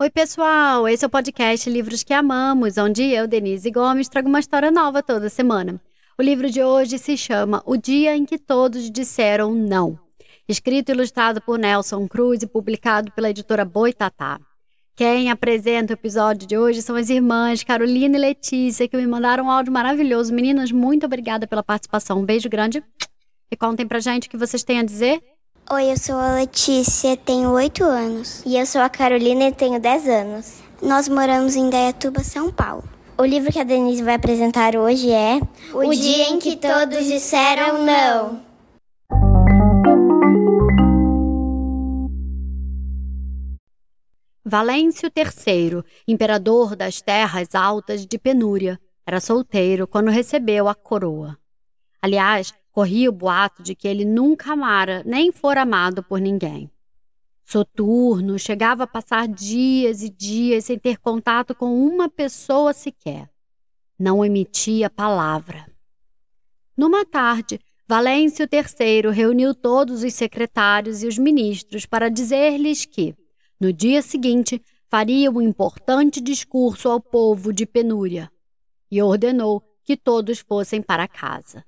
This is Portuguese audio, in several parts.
Oi, pessoal! Esse é o podcast Livros que Amamos, onde eu, Denise Gomes, trago uma história nova toda semana. O livro de hoje se chama O Dia em que Todos Disseram Não. Escrito e ilustrado por Nelson Cruz e publicado pela editora Boitatá. Quem apresenta o episódio de hoje são as irmãs Carolina e Letícia, que me mandaram um áudio maravilhoso. Meninas, muito obrigada pela participação. Um beijo grande. E contem pra gente o que vocês têm a dizer. Oi, eu sou a Letícia, tenho 8 anos. E eu sou a Carolina e tenho 10 anos. Nós moramos em Dayatuba, São Paulo. O livro que a Denise vai apresentar hoje é O, Dia em que Todos Disseram Não. Valêncio III, imperador das terras altas de Penúria, era solteiro quando recebeu a coroa. Aliás, Corria o boato de que ele nunca amara nem fora amado por ninguém. Soturno chegava a passar dias e dias sem ter contato com uma pessoa sequer. Não emitia palavra. Numa tarde, Valêncio III reuniu todos os secretários e os ministros para dizer-lhes que, no dia seguinte, faria um importante discurso ao povo de Penúria e ordenou que todos fossem para casa.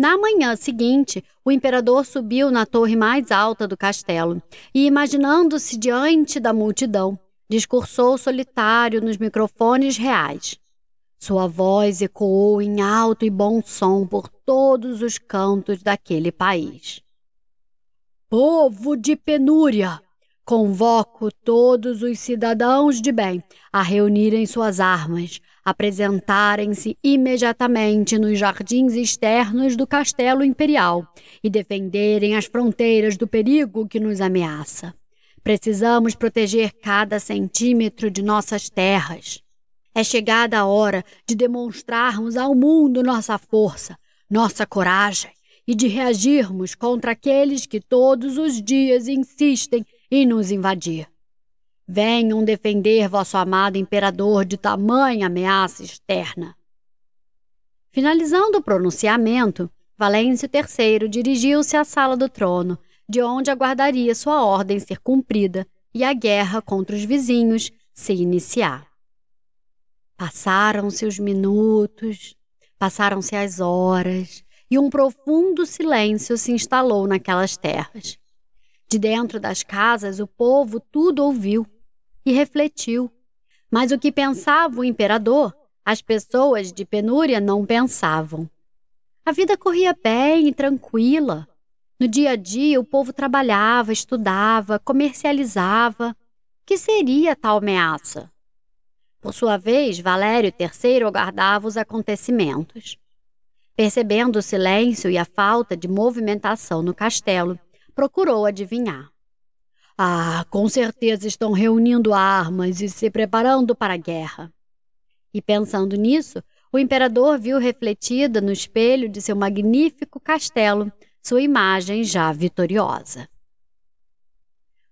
Na manhã seguinte, o imperador subiu na torre mais alta do castelo e, imaginando-se diante da multidão, discursou solitário nos microfones reais. Sua voz ecoou em alto e bom som por todos os cantos daquele país. Povo de penúria! Convoco todos os cidadãos de bem a reunirem suas armas, apresentarem-se imediatamente nos jardins externos do castelo imperial e defenderem as fronteiras do perigo que nos ameaça. Precisamos proteger cada centímetro de nossas terras. É chegada a hora de demonstrarmos ao mundo nossa força, nossa coragem e de reagirmos contra aqueles que todos os dias insistem em nos invadir. Venham defender vosso amado imperador de tamanha ameaça externa. Finalizando o pronunciamento, Valêncio III dirigiu-se à sala do trono, de onde aguardaria sua ordem ser cumprida e a guerra contra os vizinhos se iniciar. Passaram-se os minutos, passaram-se as horas, e um profundo silêncio se instalou naquelas terras. De dentro das casas, o povo tudo ouviu e refletiu. Mas o que pensava o imperador, as pessoas de penúria não pensavam. A vida corria bem e tranquila. No dia a dia, o povo trabalhava, estudava, comercializava. Que seria tal ameaça? Por sua vez, Valério III aguardava os acontecimentos. Percebendo o silêncio e a falta de movimentação no castelo, procurou adivinhar. Ah, com certeza estão reunindo armas e se preparando para a guerra. E pensando nisso, o imperador viu refletida no espelho de seu magnífico castelo sua imagem já vitoriosa.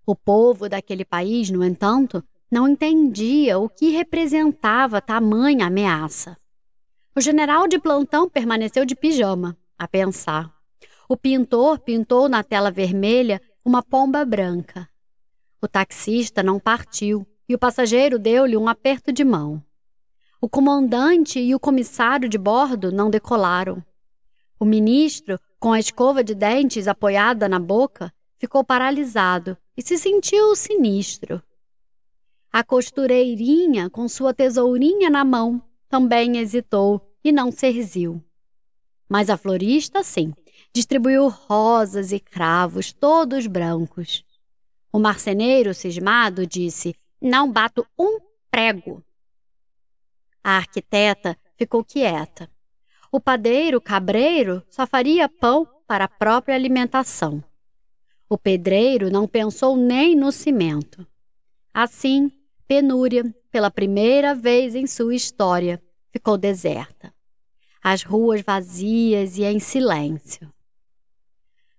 O povo daquele país, no entanto, não entendia o que representava tamanha ameaça. O general de plantão permaneceu de pijama, a pensar. O pintor pintou na tela vermelha uma pomba branca. O taxista não partiu e o passageiro deu-lhe um aperto de mão. O comandante e o comissário de bordo não decolaram. O ministro, com a escova de dentes apoiada na boca, ficou paralisado e se sentiu sinistro. A costureirinha, com sua tesourinha na mão, também hesitou e não serziu. Mas a florista, sim, distribuiu rosas e cravos, todos brancos. O marceneiro, cismado, disse: Não bato um prego. A arquiteta ficou quieta. O padeiro, cabreiro, só faria pão para a própria alimentação. O pedreiro não pensou nem no cimento. Assim, Penúria, pela primeira vez em sua história, ficou deserta. As ruas vazias e em silêncio.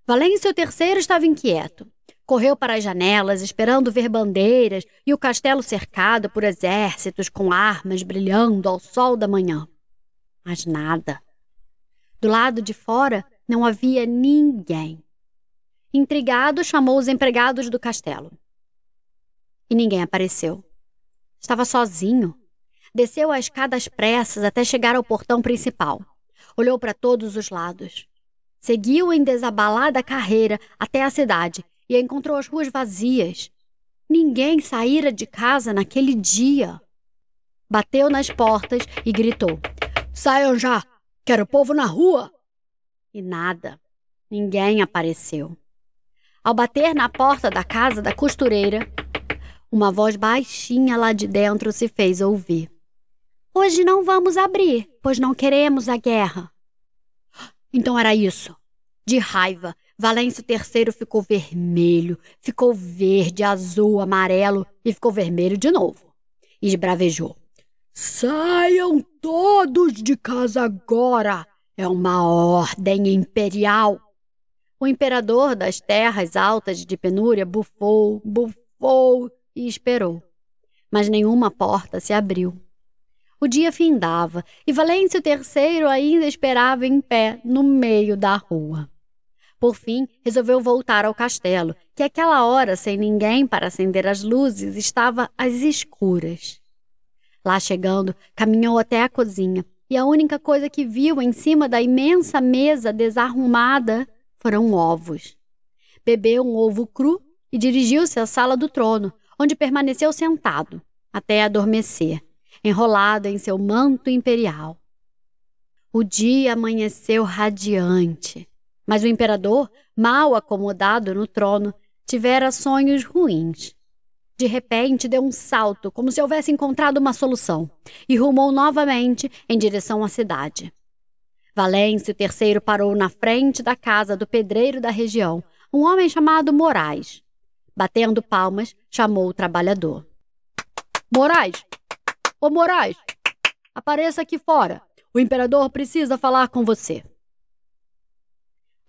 Valêncio III estava inquieto. Correu para as janelas, esperando ver bandeiras e o castelo cercado por exércitos com armas brilhando ao sol da manhã. Mas nada. Do lado de fora não havia ninguém. Intrigado, chamou os empregados do castelo. E ninguém apareceu. Estava sozinho. Desceu a escada às pressas até chegar ao portão principal. Olhou para todos os lados. Seguiu em desabalada carreira até a cidade e encontrou as ruas vazias. Ninguém saíra de casa naquele dia. Bateu nas portas e gritou: Saiam já! Quero povo na rua! E nada. Ninguém apareceu. Ao bater na porta da casa da costureira, uma voz baixinha lá de dentro se fez ouvir. Hoje não vamos abrir, pois não queremos a guerra. Então era isso. De raiva, Valêncio III ficou vermelho, ficou verde, azul, amarelo e ficou vermelho de novo. E esbravejou. Saiam todos de casa agora! É uma ordem imperial. O imperador das terras altas de penúria bufou, bufou e esperou. Mas nenhuma porta se abriu. O dia findava e Valêncio III ainda esperava em pé no meio da rua. Por fim, resolveu voltar ao castelo, que aquela hora, sem ninguém para acender as luzes, estava às escuras. Lá chegando, caminhou até a cozinha e a única coisa que viu em cima da imensa mesa desarrumada foram ovos. Bebeu um ovo cru e dirigiu-se à sala do trono, onde permaneceu sentado até adormecer enrolado em seu manto imperial. O dia amanheceu radiante, mas o imperador, mal acomodado no trono, tivera sonhos ruins. De repente, deu um salto, como se houvesse encontrado uma solução, e rumou novamente em direção à cidade. Valêncio III parou na frente da casa do pedreiro da região, um homem chamado Moraes. Batendo palmas, chamou o trabalhador. Moraes, Ô Moraes, apareça aqui fora. O imperador precisa falar com você.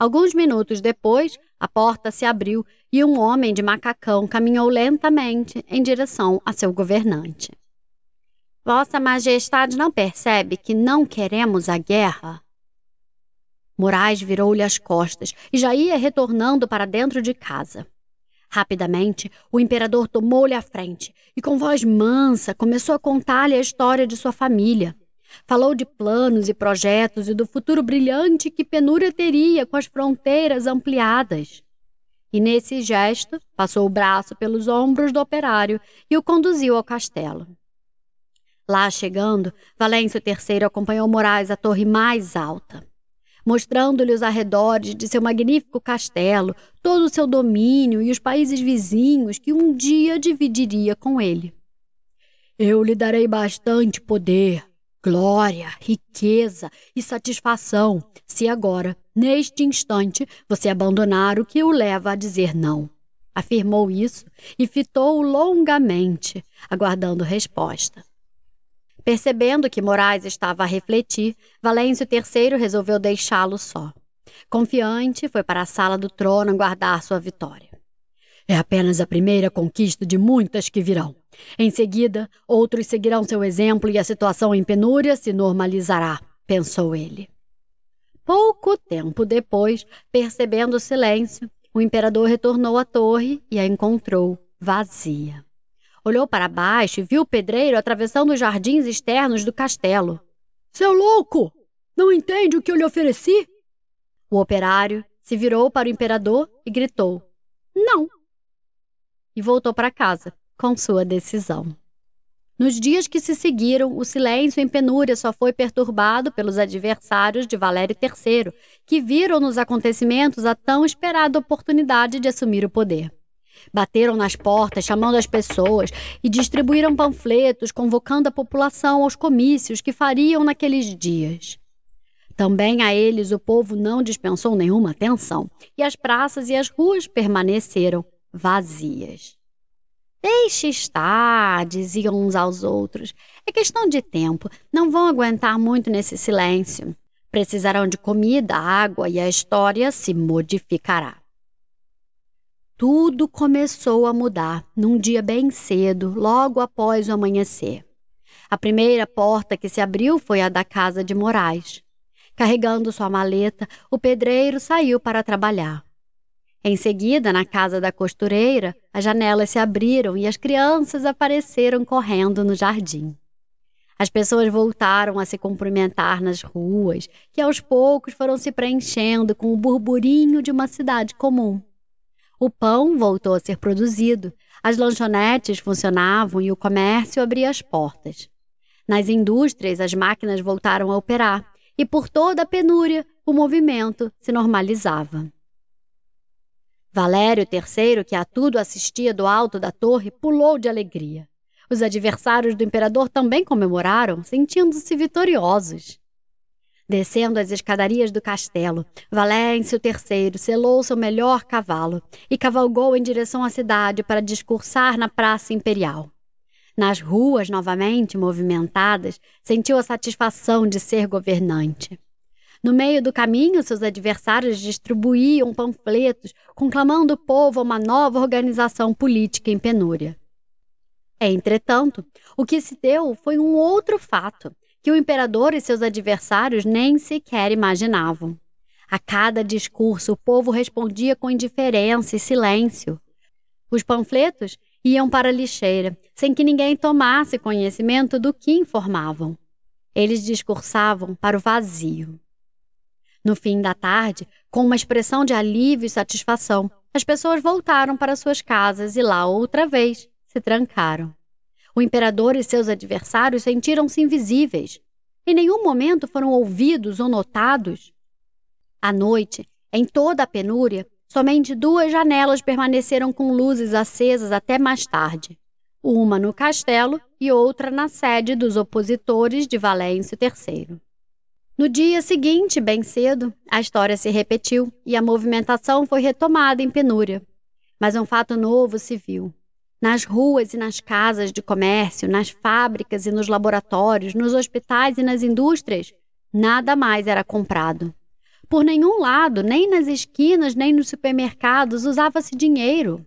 Alguns minutos depois, a porta se abriu e um homem de macacão caminhou lentamente em direção a seu governante. Vossa Majestade não percebe que não queremos a guerra? Moraes virou-lhe as costas e já ia retornando para dentro de casa. Rapidamente, o imperador tomou-lhe a frente e, com voz mansa, começou a contar-lhe a história de sua família. Falou de planos e projetos e do futuro brilhante que Penúria teria com as fronteiras ampliadas. E nesse gesto, passou o braço pelos ombros do operário e o conduziu ao castelo. Lá chegando, Valêncio III acompanhou Moraes à torre mais alta mostrando-lhe os arredores de seu magnífico castelo, todo o seu domínio e os países vizinhos que um dia dividiria com ele. Eu lhe darei bastante poder, glória, riqueza e satisfação, se agora, neste instante, você abandonar o que o leva a dizer não. Afirmou isso e fitou longamente, aguardando resposta. Percebendo que Moraes estava a refletir, Valêncio III resolveu deixá-lo só. Confiante, foi para a sala do trono guardar sua vitória. É apenas a primeira conquista de muitas que virão. Em seguida, outros seguirão seu exemplo e a situação em penúria se normalizará, pensou ele. Pouco tempo depois, percebendo o silêncio, o imperador retornou à torre e a encontrou vazia. Olhou para baixo e viu o pedreiro atravessando os jardins externos do castelo. Seu louco! Não entende o que eu lhe ofereci? O operário se virou para o imperador e gritou: Não! E voltou para casa com sua decisão. Nos dias que se seguiram, o silêncio em penúria só foi perturbado pelos adversários de Valério III, que viram nos acontecimentos a tão esperada oportunidade de assumir o poder. Bateram nas portas, chamando as pessoas, e distribuíram panfletos convocando a população aos comícios que fariam naqueles dias. Também a eles o povo não dispensou nenhuma atenção, e as praças e as ruas permaneceram vazias. Deixe estar, diziam uns aos outros. É questão de tempo, não vão aguentar muito nesse silêncio. Precisarão de comida, água e a história se modificará. Tudo começou a mudar num dia bem cedo, logo após o amanhecer. A primeira porta que se abriu foi a da casa de Moraes. Carregando sua maleta, o pedreiro saiu para trabalhar. Em seguida, na casa da costureira, as janelas se abriram e as crianças apareceram correndo no jardim. As pessoas voltaram a se cumprimentar nas ruas, que aos poucos foram se preenchendo com o burburinho de uma cidade comum. O pão voltou a ser produzido, as lanchonetes funcionavam e o comércio abria as portas. Nas indústrias, as máquinas voltaram a operar e por toda a penúria o movimento se normalizava. Valério III, que a tudo assistia do alto da torre, pulou de alegria. Os adversários do imperador também comemoraram, sentindo-se vitoriosos. Descendo as escadarias do castelo, Valêncio III selou seu melhor cavalo e cavalgou em direção à cidade para discursar na Praça Imperial. Nas ruas novamente movimentadas, sentiu a satisfação de ser governante. No meio do caminho, seus adversários distribuíam panfletos conclamando o povo a uma nova organização política em penúria. Entretanto, o que se deu foi um outro fato que o imperador e seus adversários nem sequer imaginavam. A cada discurso, o povo respondia com indiferença e silêncio. Os panfletos iam para a lixeira, sem que ninguém tomasse conhecimento do que informavam. Eles discursavam para o vazio. No fim da tarde, com uma expressão de alívio e satisfação, as pessoas voltaram para suas casas e lá, outra vez, se trancaram. O imperador e seus adversários sentiram-se invisíveis. Em nenhum momento foram ouvidos ou notados. À noite, em toda a penúria, somente duas janelas permaneceram com luzes acesas até mais tarde. Uma no castelo e outra na sede dos opositores de Valêncio III. No dia seguinte, bem cedo, a história se repetiu e a movimentação foi retomada em penúria. Mas um fato novo se viu. Nas ruas e nas casas de comércio, nas fábricas e nos laboratórios, nos hospitais e nas indústrias, nada mais era comprado. Por nenhum lado, nem nas esquinas, nem nos supermercados, usava-se dinheiro.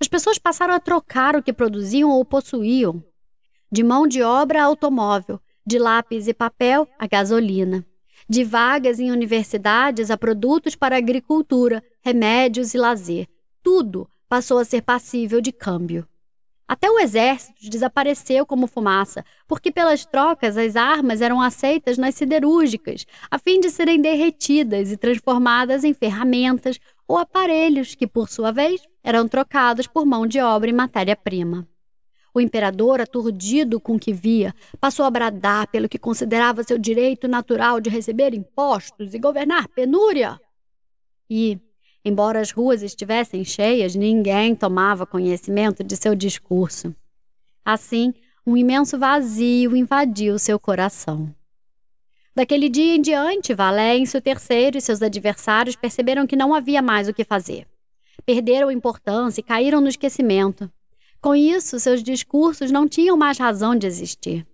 As pessoas passaram a trocar o que produziam ou possuíam. De mão de obra a automóvel, de lápis e papel a gasolina de vagas em universidades a produtos para agricultura, remédios e lazer. Tudo passou a ser passível de câmbio. Até o exército desapareceu como fumaça, porque pelas trocas as armas eram aceitas nas siderúrgicas, a fim de serem derretidas e transformadas em ferramentas ou aparelhos que, por sua vez, eram trocados por mão de obra e matéria-prima. O imperador, aturdido com o que via, passou a bradar pelo que considerava seu direito natural de receber impostos e governar penúria. E, embora as ruas estivessem cheias, ninguém tomava conhecimento de seu discurso. Assim, um imenso vazio invadiu seu coração. Daquele dia em diante, Valêncio III e seus adversários perceberam que não havia mais o que fazer. Perderam importância e caíram no esquecimento. Com isso, seus discursos não tinham mais razão de existir.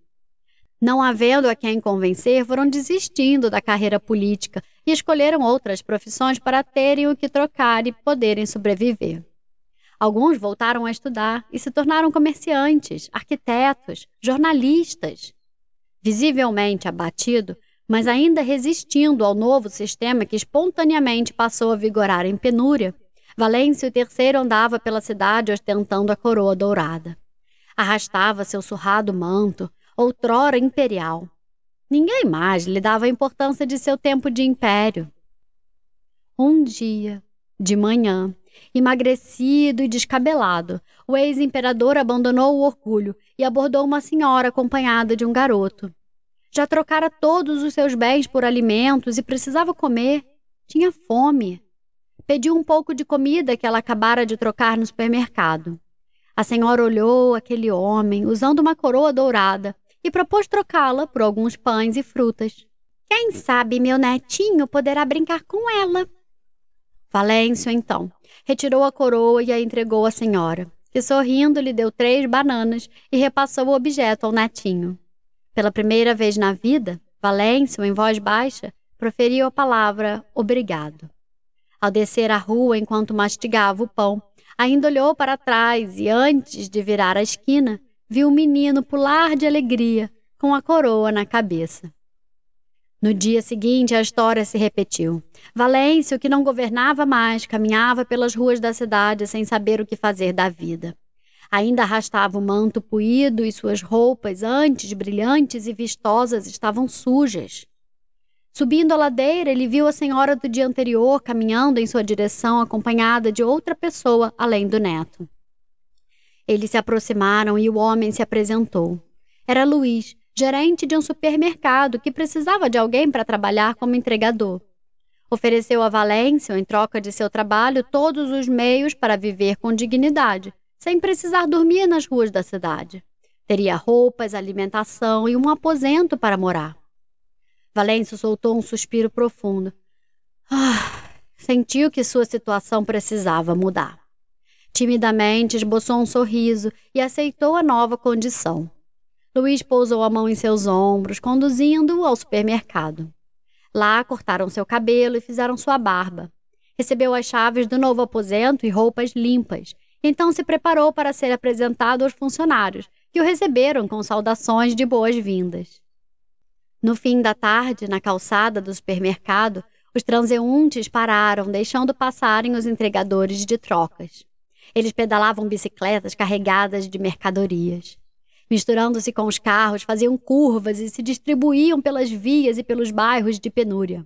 Não havendo a quem convencer, foram desistindo da carreira política e escolheram outras profissões para terem o que trocar e poderem sobreviver. Alguns voltaram a estudar e se tornaram comerciantes, arquitetos, jornalistas. Visivelmente abatido, mas ainda resistindo ao novo sistema que espontaneamente passou a vigorar em penúria, Valêncio III andava pela cidade ostentando a coroa dourada. Arrastava seu surrado manto, outrora imperial. Ninguém mais lhe dava a importância de seu tempo de império. Um dia, de manhã, emagrecido e descabelado, o ex-imperador abandonou o orgulho e abordou uma senhora acompanhada de um garoto. Já trocara todos os seus bens por alimentos e precisava comer. Tinha fome. Pediu um pouco de comida que ela acabara de trocar no supermercado. A senhora olhou aquele homem usando uma coroa dourada e propôs trocá-la por alguns pães e frutas. Quem sabe meu netinho poderá brincar com ela. Valêncio, então, retirou a coroa e a entregou à senhora, que sorrindo lhe deu três bananas e repassou o objeto ao netinho. Pela primeira vez na vida, Valêncio, em voz baixa, proferiu a palavra obrigado. Ao descer a rua enquanto mastigava o pão, ainda olhou para trás e, antes de virar a esquina, viu o menino pular de alegria, com a coroa na cabeça. No dia seguinte, a história se repetiu. Valêncio, que não governava mais, caminhava pelas ruas da cidade sem saber o que fazer da vida. Ainda arrastava o manto puído e suas roupas, antes brilhantes e vistosas, estavam sujas. Subindo a ladeira, ele viu a senhora do dia anterior caminhando em sua direção, acompanhada de outra pessoa além do neto. Eles se aproximaram e o homem se apresentou. Era Luiz, gerente de um supermercado que precisava de alguém para trabalhar como entregador. Ofereceu a Valência, em troca de seu trabalho, todos os meios para viver com dignidade, sem precisar dormir nas ruas da cidade. Teria roupas, alimentação e um aposento para morar. Valência soltou um suspiro profundo. Ah, sentiu que sua situação precisava mudar. Timidamente esboçou um sorriso e aceitou a nova condição. Luiz pousou a mão em seus ombros, conduzindo-o ao supermercado. Lá cortaram seu cabelo e fizeram sua barba. Recebeu as chaves do novo aposento e roupas limpas. Então se preparou para ser apresentado aos funcionários, que o receberam com saudações de boas-vindas. No fim da tarde, na calçada do supermercado, os transeuntes pararam, deixando passarem os entregadores de trocas. Eles pedalavam bicicletas carregadas de mercadorias. Misturando-se com os carros, faziam curvas e se distribuíam pelas vias e pelos bairros de penúria.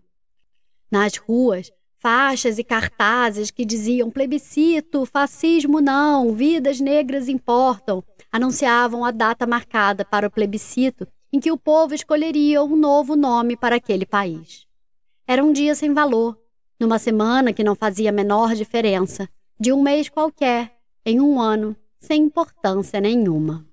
Nas ruas, faixas e cartazes que diziam plebiscito, fascismo não, vidas negras importam, anunciavam a data marcada para o plebiscito em que o povo escolheria um novo nome para aquele país. Era um dia sem valor, numa semana que não fazia a menor diferença, de um mês qualquer, em um ano, sem importância nenhuma.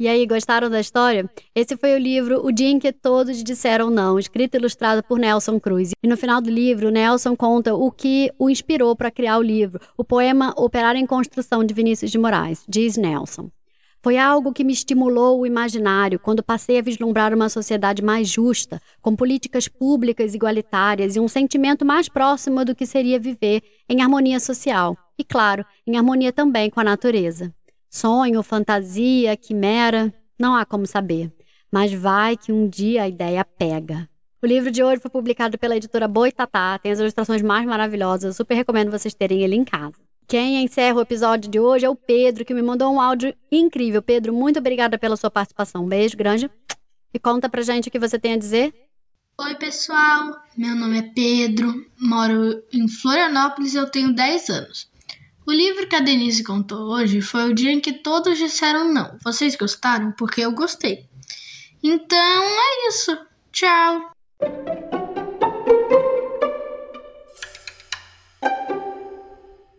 E aí, gostaram da história? Esse foi o livro O Dia em que Todos Disseram Não, escrito e ilustrado por Nelson Cruz. E no final do livro, Nelson conta o que o inspirou para criar o livro, o poema Operar em Construção de Vinícius de Moraes, diz Nelson. Foi algo que me estimulou o imaginário quando passei a vislumbrar uma sociedade mais justa, com políticas públicas igualitárias e um sentimento mais próximo do que seria viver em harmonia social e, claro, em harmonia também com a natureza. Sonho, fantasia, quimera, não há como saber. Mas vai que um dia a ideia pega. O livro de hoje foi publicado pela editora Boitatá, tem as ilustrações mais maravilosas, eu super recomendo vocês terem ele em casa. Quem encerra o episódio de hoje é o Pedro, que me mandou um áudio incrível. Pedro, muito obrigada pela sua participação. Um beijo grande. E conta pra gente o que você tem a dizer. Oi, pessoal. Meu nome é Pedro, moro em Florianópolis e eu tenho 10 anos. O livro que a Denise contou hoje foi o dia em que todos disseram não. Vocês gostaram? Porque eu gostei. Então é isso. Tchau!